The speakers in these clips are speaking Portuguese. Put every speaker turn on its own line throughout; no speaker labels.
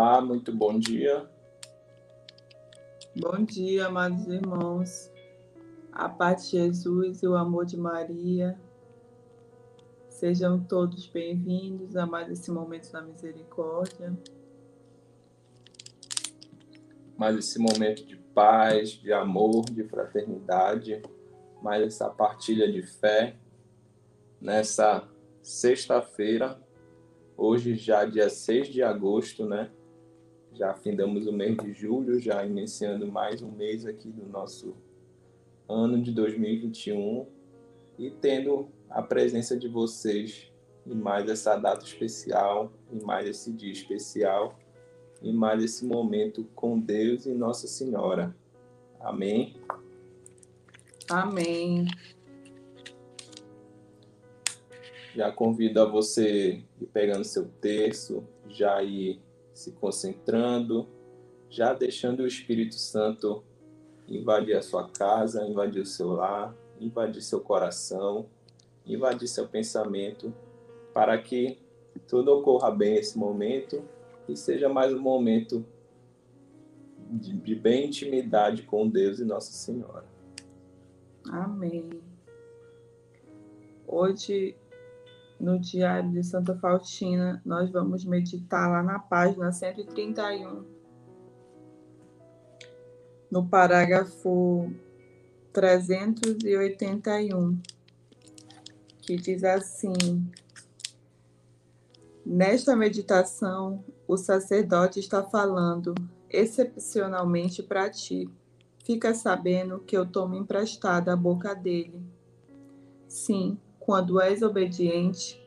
Olá, muito bom dia.
Bom dia, amados irmãos. A paz de Jesus e o amor de Maria. Sejam todos bem-vindos a mais esse momento da misericórdia.
Mais esse momento de paz, de amor, de fraternidade, mais essa partilha de fé nessa sexta-feira Hoje já dia 6 de agosto, né? Já findamos o mês de julho, já iniciando mais um mês aqui do nosso ano de 2021 e tendo a presença de vocês em mais essa data especial, em mais esse dia especial, em mais esse momento com Deus e Nossa Senhora. Amém.
Amém.
Já convido a você ir pegando seu terço, já ir se concentrando, já deixando o Espírito Santo invadir a sua casa, invadir o seu lar, invadir seu coração, invadir seu pensamento, para que tudo ocorra bem esse momento e seja mais um momento de, de bem intimidade com Deus e Nossa Senhora.
Amém. Hoje no Diário de Santa Faustina, nós vamos meditar lá na página 131, no parágrafo 381, que diz assim: Nesta meditação, o sacerdote está falando excepcionalmente para ti. Fica sabendo que eu tomo emprestada a boca dele. Sim, quando és obediente,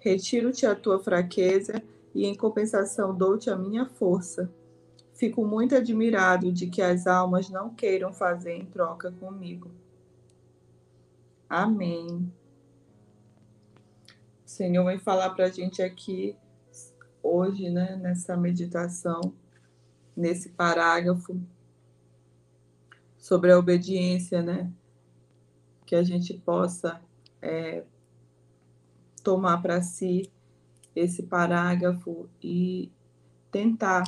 retiro-te a tua fraqueza e, em compensação, dou-te a minha força. Fico muito admirado de que as almas não queiram fazer em troca comigo. Amém. O Senhor vai falar para a gente aqui hoje, né, nessa meditação, nesse parágrafo, sobre a obediência, né? Que a gente possa é, tomar para si esse parágrafo e tentar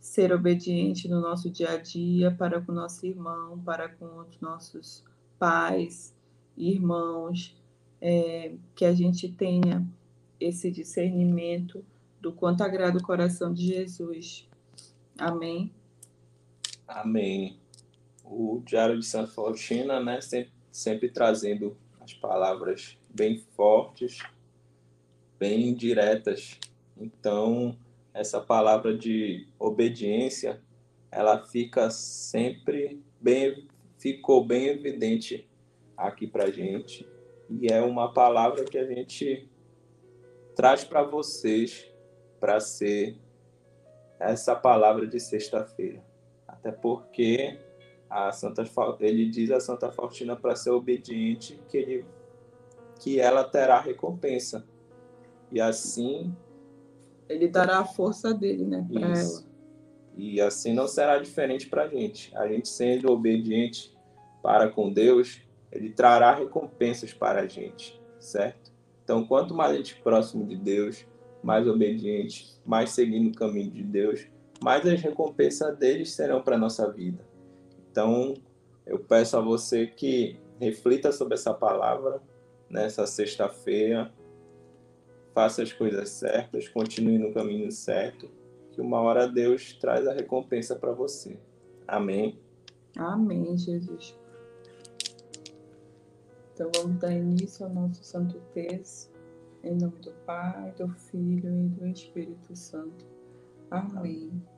ser obediente no nosso dia a dia para com nosso irmão, para com os nossos pais, irmãos, é, que a gente tenha esse discernimento do quanto agrada o coração de Jesus. Amém.
Amém. O Diário de Santa Faustina, né, sempre, sempre trazendo as palavras bem fortes, bem diretas. Então, essa palavra de obediência, ela fica sempre bem, ficou bem evidente aqui para gente. E é uma palavra que a gente traz para vocês para ser essa palavra de sexta-feira. Até porque a Santa ele diz a Santa Faustina para ser obediente que ele que ela terá recompensa. E assim
ele dará a força dele, né, para ela.
E assim não será diferente para a gente. A gente sendo obediente para com Deus, ele trará recompensas para a gente, certo? Então, quanto mais a gente próximo de Deus, mais obediente, mais seguindo o caminho de Deus, mais as recompensas deles serão para nossa vida. Então, eu peço a você que reflita sobre essa palavra nessa sexta-feira, faça as coisas certas, continue no caminho certo, que uma hora Deus traz a recompensa para você. Amém.
Amém, Jesus. Então vamos dar início ao nosso Santo Texto, em nome do Pai, do Filho e do Espírito Santo. Amém. Amém.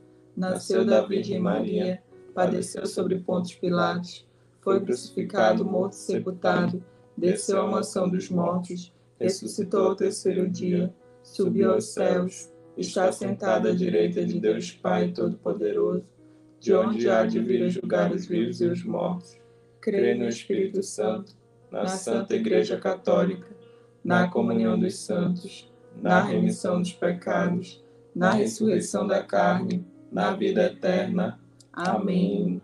nasceu da Virgem Maria, padeceu sobre Pontos Pilatos, foi crucificado, morto e sepultado, desceu à mansão dos mortos, ressuscitou ao terceiro dia, subiu aos céus, está sentado à direita de Deus Pai Todo-Poderoso de onde há de vir julgar os vivos e os mortos. Creio no Espírito Santo, na Santa Igreja Católica, na comunhão dos santos, na remissão dos pecados, na ressurreição da carne, na vida eterna. Amém.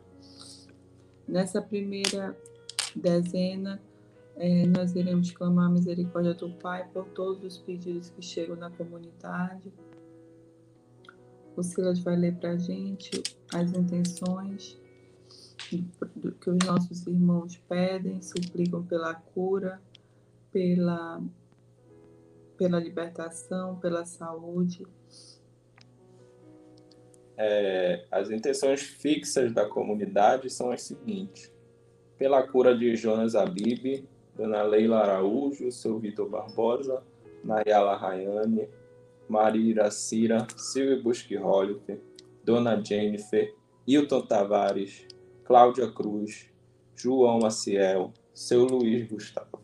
Nessa primeira dezena, é, nós iremos clamar a misericórdia do Pai por todos os pedidos que chegam na comunidade o Silas vai ler para a gente as intenções que os nossos irmãos pedem, suplicam pela cura, pela, pela libertação, pela saúde.
É, as intenções fixas da comunidade são as seguintes: pela cura de Jonas Abib, Dona Leila Araújo, seu Vitor Barbosa, Nayala Rayane, Maria Iracira, Silvia Busque-Hollifer, Dona Jennifer, Hilton Tavares, Cláudia Cruz, João Maciel, seu Luiz Gustavo,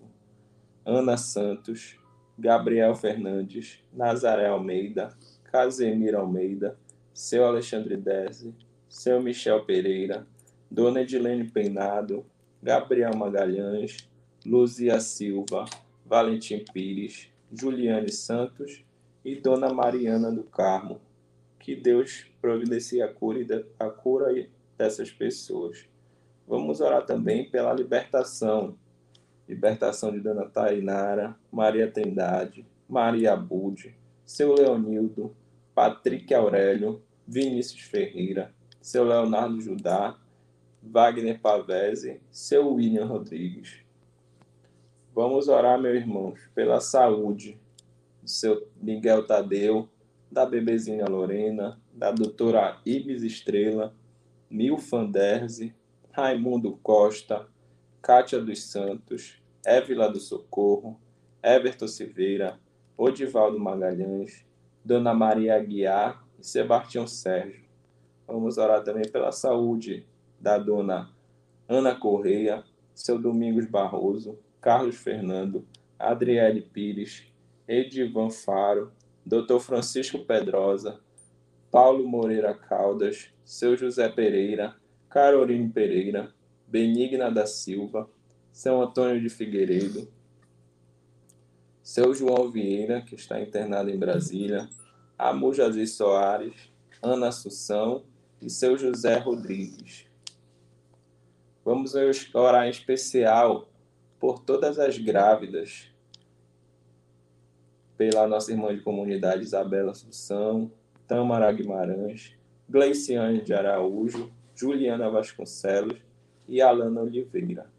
Ana Santos, Gabriel Fernandes, Nazaré Almeida, Casemiro Almeida, seu Alexandre Dese, seu Michel Pereira, Dona Edilene Peinado, Gabriel Magalhães, Luzia Silva, Valentim Pires, Juliane Santos e Dona Mariana do Carmo. Que Deus providencie a cura, a cura dessas pessoas. Vamos orar também pela libertação. Libertação de Dona Tainara, Maria Trindade, Maria Bude, seu Leonildo, Patrick Aurélio, Vinícius Ferreira, seu Leonardo Judá, Wagner Pavese, seu William Rodrigues. Vamos orar, meus irmãos, pela saúde, do seu Miguel Tadeu, da bebezinha Lorena, da doutora Ibis Estrela, Mil Fanderze, Raimundo Costa, Cátia dos Santos, Évila do Socorro, Everton Silveira, Odivaldo Magalhães, Dona Maria Aguiar e Sebastião Sérgio. Vamos orar também pela saúde da dona Ana Correia, seu Domingos Barroso, Carlos Fernando, Adriele Pires, Edivan Faro, Dr. Francisco Pedrosa, Paulo Moreira Caldas, seu José Pereira, Caroline Pereira, Benigna da Silva, São Antônio de Figueiredo, seu João Vieira, que está internado em Brasília, Amu Jazir Soares, Ana Assunção e seu José Rodrigues. Vamos orar em especial por todas as grávidas pela nossa irmã de comunidade Isabela Assunção, Tamara Guimarães, Gleiciane de Araújo, Juliana Vasconcelos e Alana Oliveira.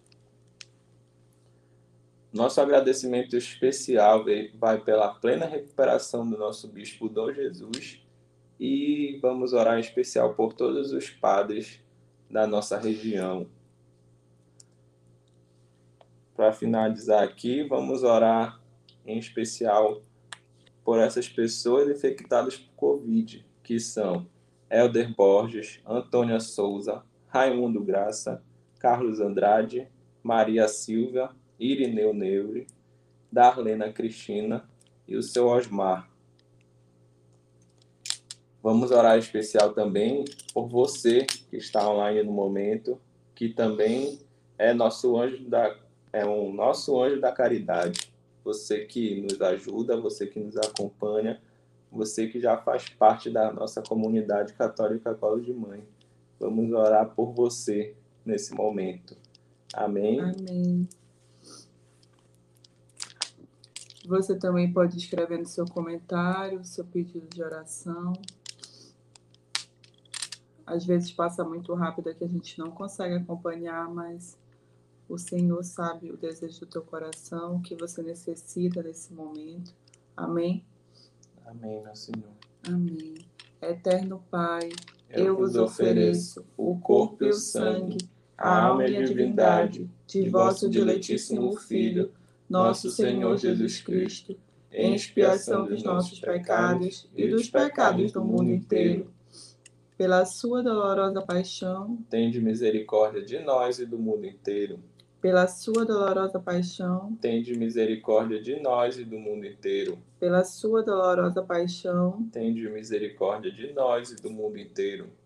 Nosso agradecimento especial vai pela plena recuperação do nosso bispo Dom Jesus e vamos orar em especial por todos os padres da nossa região. Para finalizar aqui, vamos orar em especial por essas pessoas infectadas por Covid, que são Helder Borges, Antônia Souza, Raimundo Graça, Carlos Andrade, Maria Silva, Irineu Neure, Darlena Cristina e o seu Osmar. Vamos orar especial também por você que está online no momento, que também é nosso anjo da é um nosso anjo da caridade você que nos ajuda, você que nos acompanha, você que já faz parte da nossa comunidade católica Colo de Mãe. Vamos orar por você nesse momento. Amém?
Amém. Você também pode escrever no seu comentário, seu pedido de oração. Às vezes passa muito rápido que a gente não consegue acompanhar, mas o Senhor sabe o desejo do teu coração, o que você necessita nesse momento. Amém?
Amém, meu Senhor.
Amém. Eterno Pai, eu vos ofereço o corpo e o sangue, a alma e a divindade de vosso diletíssimo Filho, nosso Senhor Jesus Cristo, em expiação dos nossos pecados e dos pecados do mundo inteiro. Pela sua dolorosa paixão,
Tende misericórdia de nós e do mundo inteiro.
pela sua dolorosa paixão,
Tende misericórdia de nós e do mundo inteiro.
pela sua dolorosa paixão,
Tende misericórdia de nós e do mundo inteiro.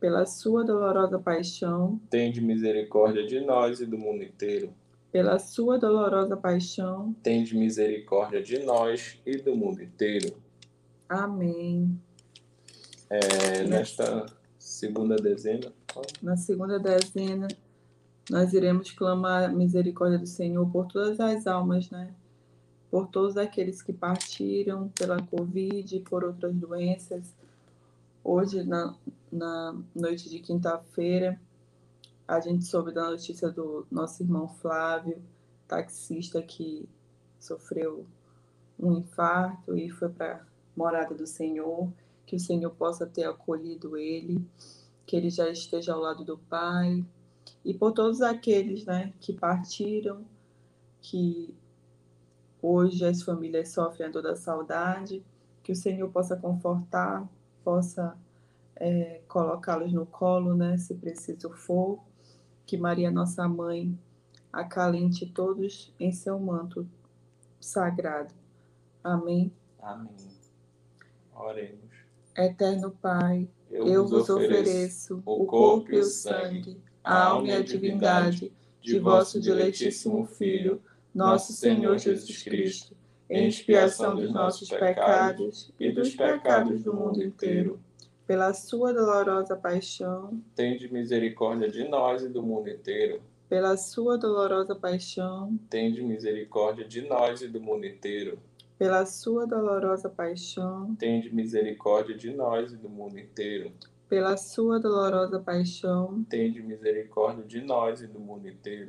Pela sua dolorosa paixão,
Tende misericórdia de nós e do mundo inteiro.
pela sua dolorosa paixão.
Tende misericórdia de nós e do mundo inteiro.
Amém.
É, nesta segunda dezena,
Na segunda dezena, nós iremos clamar a misericórdia do Senhor por todas as almas, né? Por todos aqueles que partiram pela Covid por outras doenças. Hoje, na, na noite de quinta-feira, a gente soube da notícia do nosso irmão Flávio, taxista que sofreu um infarto e foi para a morada do Senhor. Que o Senhor possa ter acolhido ele que ele já esteja ao lado do Pai, e por todos aqueles né, que partiram, que hoje as famílias sofrem a dor da saudade, que o Senhor possa confortar, possa é, colocá-los no colo, né, se preciso for, que Maria, nossa mãe, acalente todos em seu manto sagrado. Amém.
Amém. Oremos.
Eterno Pai, eu vos ofereço o corpo e o sangue, a alma e a divindade de vosso diletíssimo Filho, nosso Senhor Jesus Cristo, em expiação dos nossos pecados e dos pecados do mundo inteiro. Pela sua dolorosa paixão,
Tende misericórdia de nós e do mundo inteiro.
pela sua dolorosa paixão,
Tende misericórdia de nós e do mundo inteiro.
pela sua dolorosa paixão,
Tende misericórdia de nós e do mundo inteiro.
pela sua dolorosa paixão,
Tende misericórdia de nós e do mundo inteiro.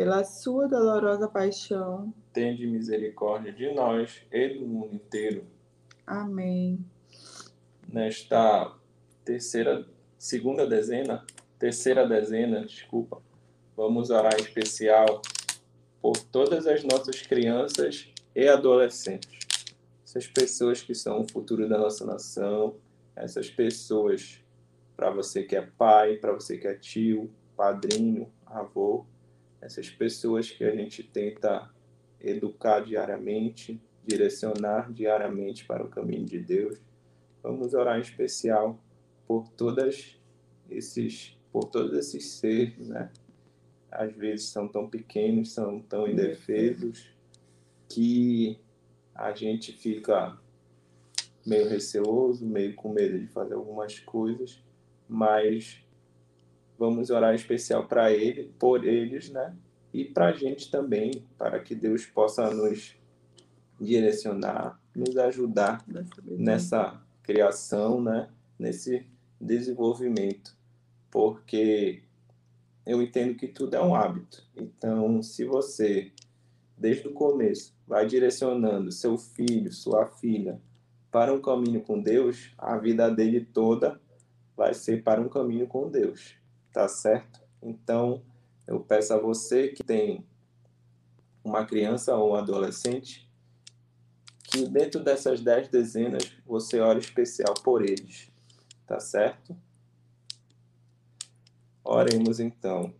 Pela sua dolorosa paixão.
Tende misericórdia de nós e do mundo inteiro.
Amém.
Nesta terceira, segunda dezena, terceira dezena, desculpa, vamos orar em especial por todas as nossas crianças e adolescentes. Essas pessoas que são o futuro da nossa nação, essas pessoas, para você que é pai, para você que é tio, padrinho, avô, essas pessoas que a gente tenta educar diariamente, direcionar diariamente para o caminho de Deus. Vamos orar em especial por todas esses, por todos esses seres, né? Às vezes são tão pequenos, são tão indefesos que a gente fica meio receoso, meio com medo de fazer algumas coisas, mas vamos orar especial para ele, por eles, né? E para a gente também, para que Deus possa nos direcionar, nos ajudar nessa criação, né? Nesse desenvolvimento, porque eu entendo que tudo é um hábito. Então, se você desde o começo vai direcionando seu filho, sua filha para um caminho com Deus, a vida dele toda vai ser para um caminho com Deus, tá certo? Então, eu peço a você que tem uma criança ou um adolescente que dentro dessas dez dezenas você ore especial por eles, tá certo? Oremos então.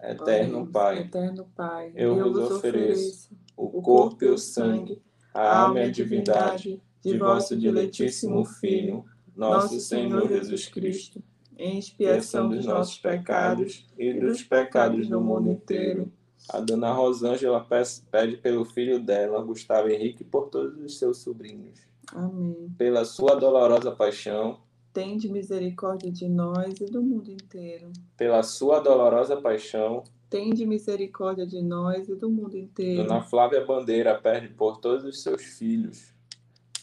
Eterno Pai,
Eterno Pai,
eu vos ofereço o corpo e o sangue, a alma e a divindade de vosso diletíssimo Filho, nosso Senhor Jesus Cristo,
em expiação dos nossos pecados e dos pecados do mundo inteiro.
A dona Rosângela pede pelo filho dela, Gustavo Henrique, e por todos os seus sobrinhos.
Amém.
Pela sua dolorosa paixão,
Tende misericórdia de nós e do mundo inteiro.
pela sua dolorosa paixão,
Tende misericórdia de nós e do mundo inteiro.
Dona Flávia Bandeira pede por todos os seus filhos.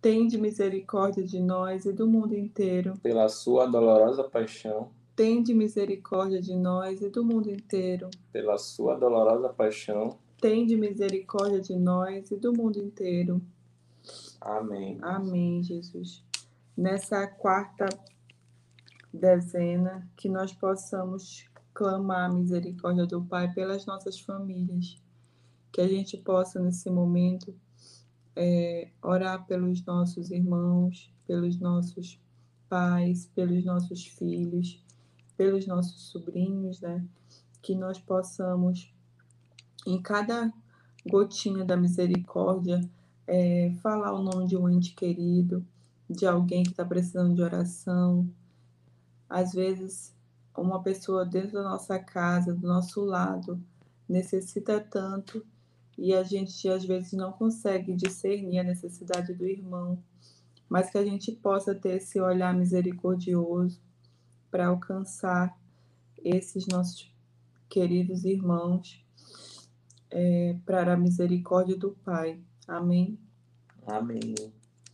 Tende misericórdia de nós e do mundo inteiro.
pela sua dolorosa paixão,
Tende misericórdia de nós e do mundo inteiro.
pela sua dolorosa paixão.
Tende misericórdia de nós e do mundo inteiro.
Amém.
Amém, Jesus. Nessa quarta dezena, que nós possamos clamar a misericórdia do Pai pelas nossas famílias. Que a gente possa, nesse momento, é, orar pelos nossos irmãos, pelos nossos pais, pelos nossos filhos, pelos nossos sobrinhos, né? Que nós possamos, em cada gotinha da misericórdia, é, falar o nome de um ente querido, de alguém que está precisando de oração. Às vezes, uma pessoa dentro da nossa casa, do nosso lado, necessita tanto e a gente às vezes não consegue discernir a necessidade do irmão, mas que a gente possa ter esse olhar misericordioso para alcançar esses nossos queridos irmãos é, para a misericórdia do Pai. Amém.
Amém.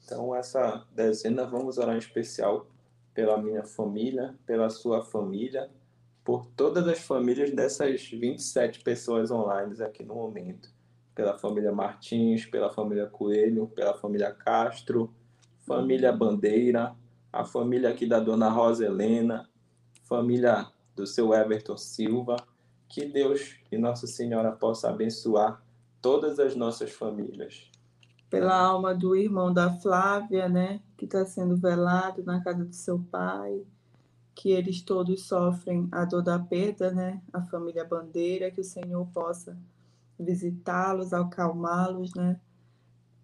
Então, essa dezena vamos orar em especial pela minha família, pela sua família, por todas as famílias dessas 27 pessoas online aqui no momento. Pela família Martins, pela família Coelho, pela família Castro, família Bandeira, a família aqui da dona Rosa Helena, família do seu Everton Silva. Que Deus e Nossa Senhora possa abençoar todas as nossas famílias.
Pela alma do irmão da Flávia, né, que está sendo velado na casa do seu pai, que eles todos sofrem a dor da perda, né, a família Bandeira, que o Senhor possa visitá-los, acalmá-los, né,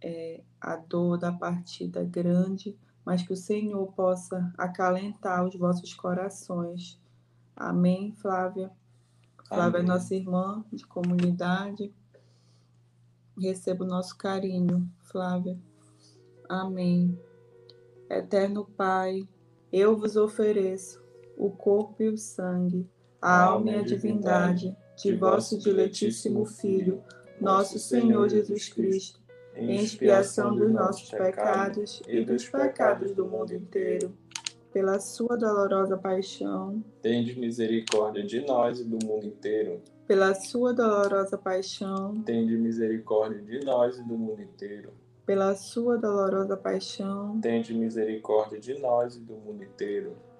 é, a dor da partida grande, mas que o Senhor possa acalentar os vossos corações. Amém, Flávia? Flávia é
Amém.
nossa irmã de comunidade. Receba o nosso carinho, Flávia. Amém. Eterno Pai, eu vos ofereço o corpo e o sangue, a alma e a divindade de vosso diletíssimo Filho, nosso Senhor Jesus Cristo, em expiação dos nossos pecados e dos pecados do mundo inteiro, pela sua dolorosa paixão,
Tende misericórdia de nós e do mundo inteiro.
pela sua dolorosa paixão,
Tende misericórdia de nós e do mundo inteiro.
pela sua dolorosa paixão,
Tende misericórdia de nós e do mundo inteiro.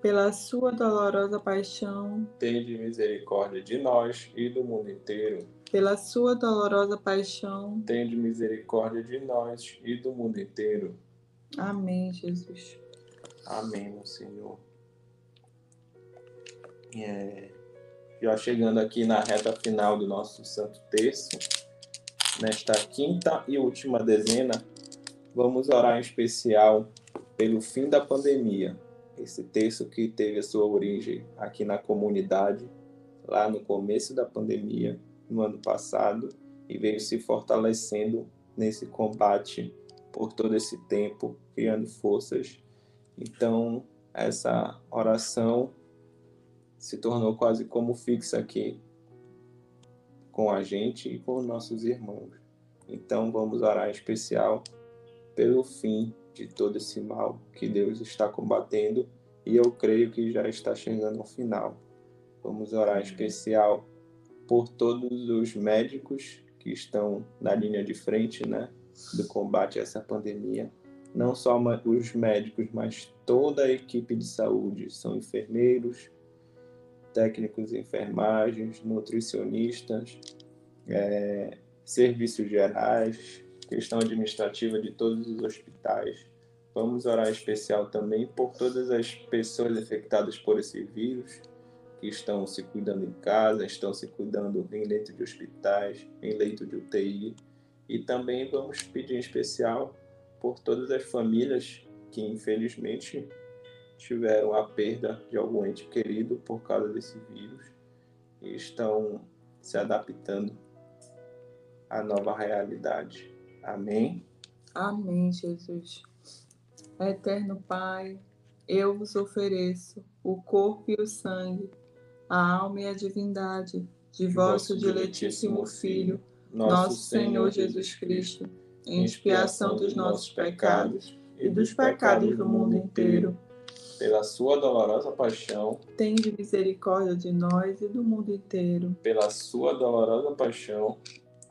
Pela sua dolorosa paixão,
Tende misericórdia de nós e do mundo inteiro.
pela sua dolorosa paixão.
Tende misericórdia de nós e do mundo inteiro.
Amém, Jesus.
Amém, meu Senhor. É, já chegando aqui na reta final do nosso Santo Terço, nesta quinta e última dezena, vamos orar em especial pelo fim da pandemia. Esse texto que teve a sua origem aqui na comunidade, lá no começo da pandemia, no ano passado, e veio se fortalecendo nesse combate por todo esse tempo, criando forças. Então, essa oração se tornou quase como fixa aqui com a gente e com nossos irmãos. Então, vamos orar em especial pelo fim de todo esse mal que Deus está combatendo e eu creio que já está chegando ao final. Vamos orar em especial por todos os médicos que estão na linha de frente, né, do combate a essa pandemia. Não só os médicos, mas toda a equipe de saúde, são enfermeiros, técnicos de enfermagens, nutricionistas, é, serviços gerais, questão administrativa de todos os hospitais. Vamos orar especial também por todas as pessoas infectadas por esse vírus, que estão se cuidando em casa, estão se cuidando em leito de hospitais, em leito de UTI. E também vamos pedir em especial por todas as famílias que infelizmente tiveram a perda de algum ente querido por causa desse vírus e estão se adaptando à nova realidade. Amém.
Amém, Jesus. Eterno Pai, eu vos ofereço o corpo e o sangue a alma e a divindade de vosso diletíssimo Filho, nosso Senhor Jesus Cristo, em expiação dos nossos pecados e dos pecados do mundo inteiro.
Pela sua dolorosa paixão,
tende misericórdia de nós e do mundo inteiro.
Pela sua dolorosa paixão,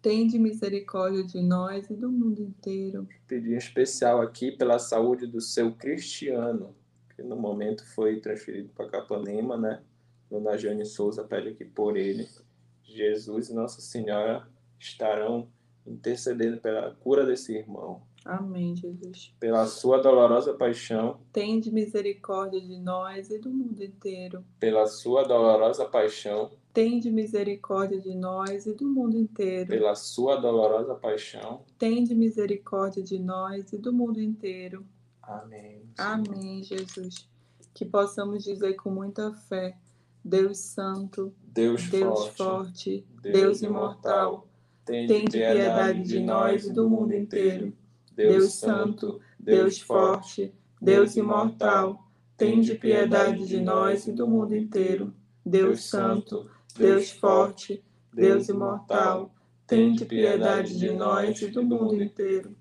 Tende misericórdia de nós e do mundo inteiro.
Pedir em especial aqui pela saúde do seu Cristiano, que no momento foi transferido para Capanema, né? Dona Jane Souza pede aqui por ele Jesus e Nossa Senhora estarão intercedendo pela cura desse irmão.
Amém, Jesus.
Pela sua dolorosa paixão,
tende misericórdia de nós e do mundo inteiro.
Pela sua dolorosa paixão,
tende misericórdia de nós e do mundo inteiro.
Pela sua dolorosa paixão,
tende misericórdia de nós e do mundo inteiro.
Amém. Senhor.
Amém, Jesus. Que possamos dizer com muita fé Deus Santo,
Deus,
Deus
forte,
forte Deus, Deus imortal, tem piedade de nós e do mundo inteiro. Deus Santo, Deus forte, Deus imortal, tem de piedade de nós e do mundo inteiro. Deus Santo, Deus forte, Deus imortal, tem de piedade de nós e do mundo inteiro.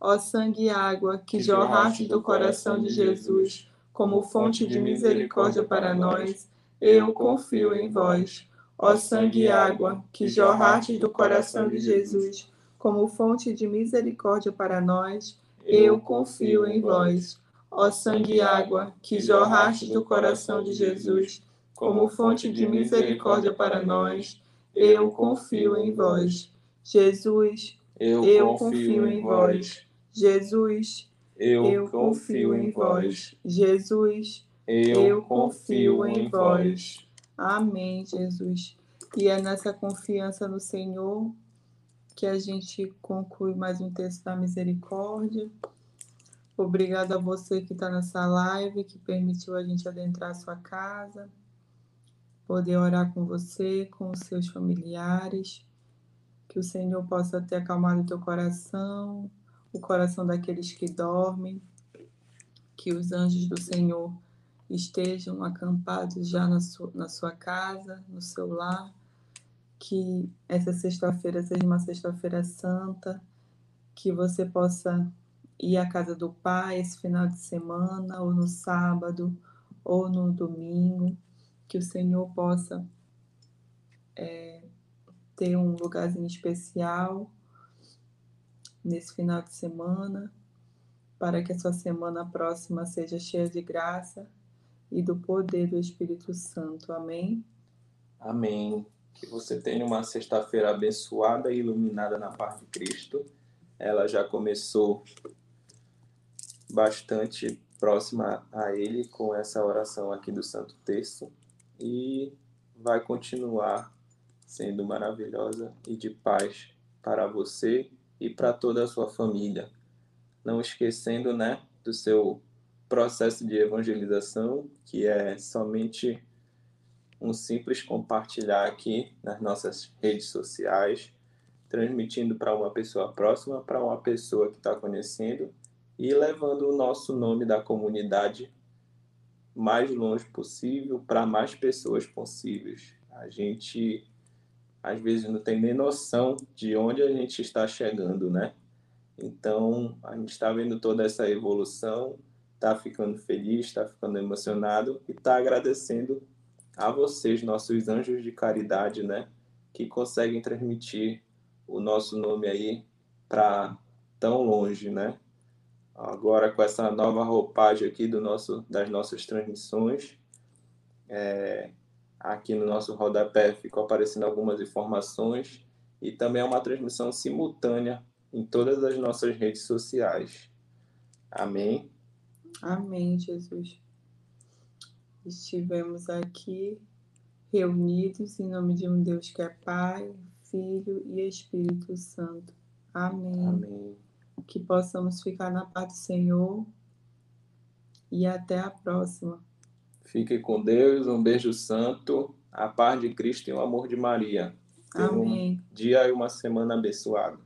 Ó sangue e água que jorraste do coração de Jesus como fonte de misericórdia para nós, eu confio em vós. Ó sangue e água, que jorraste do coração de Jesus, como fonte de misericórdia para nós, eu confio em vós. Ó sangue e água, que jorraste do coração de Jesus, como fonte de misericórdia para nós, eu confio em vós. Jesus, eu, eu confio em vós. Jesus, eu, eu confio em vós. Jesus, eu, confio em vós. Amém, Jesus. E é nessa confiança no Senhor que a gente conclui mais um texto da misericórdia. Obrigada a você que está nessa live, que permitiu a gente adentrar a sua casa, poder orar com você, com os seus familiares. Que o Senhor possa ter acalmado o teu coração, o coração daqueles que dormem. Que os anjos do Senhor estejam acampados já na sua, na sua casa, no seu lar, que essa sexta-feira seja uma sexta-feira santa, que você possa ir à casa do Pai esse final de semana, ou no sábado, ou no domingo, que o Senhor possa é, ter um lugarzinho especial nesse final de semana, para que a sua semana próxima seja cheia de graça e do poder do Espírito Santo. Amém?
Amém. Que você tenha uma sexta-feira abençoada e iluminada na paz de Cristo. Ela já começou bastante próxima a Ele com essa oração aqui do Santo Texto e vai continuar sendo maravilhosa e de paz para você e para toda a sua família. Não esquecendo, né, do seu processo de evangelização, que é somente um simples compartilhar aqui nas nossas redes sociais, transmitindo para uma pessoa próxima, para uma pessoa que está conhecendo e levando o nosso nome da comunidade mais longe possível para mais pessoas possíveis. A gente às vezes não tem nem noção de onde a gente está chegando, né? Então, a gente está vendo toda essa evolução, está ficando feliz, está ficando emocionado e está agradecendo a vocês, nossos anjos de caridade, né? Que conseguem transmitir o nosso nome aí para tão longe, né? Agora com essa nova roupagem aqui do nosso, das nossas transmissões, é, aqui no nosso rodapé ficou aparecendo algumas informações e também é uma transmissão simultânea em todas as nossas redes sociais. Amém.
Amém, Jesus. Estivemos aqui reunidos em nome de um Deus que é Pai, Filho e Espírito Santo. Amém.
Amém.
Que possamos ficar na paz do Senhor e até a próxima.
Fique com Deus, um beijo santo, a paz de Cristo e o amor de Maria.
Amém.
Um dia e uma semana abençoada.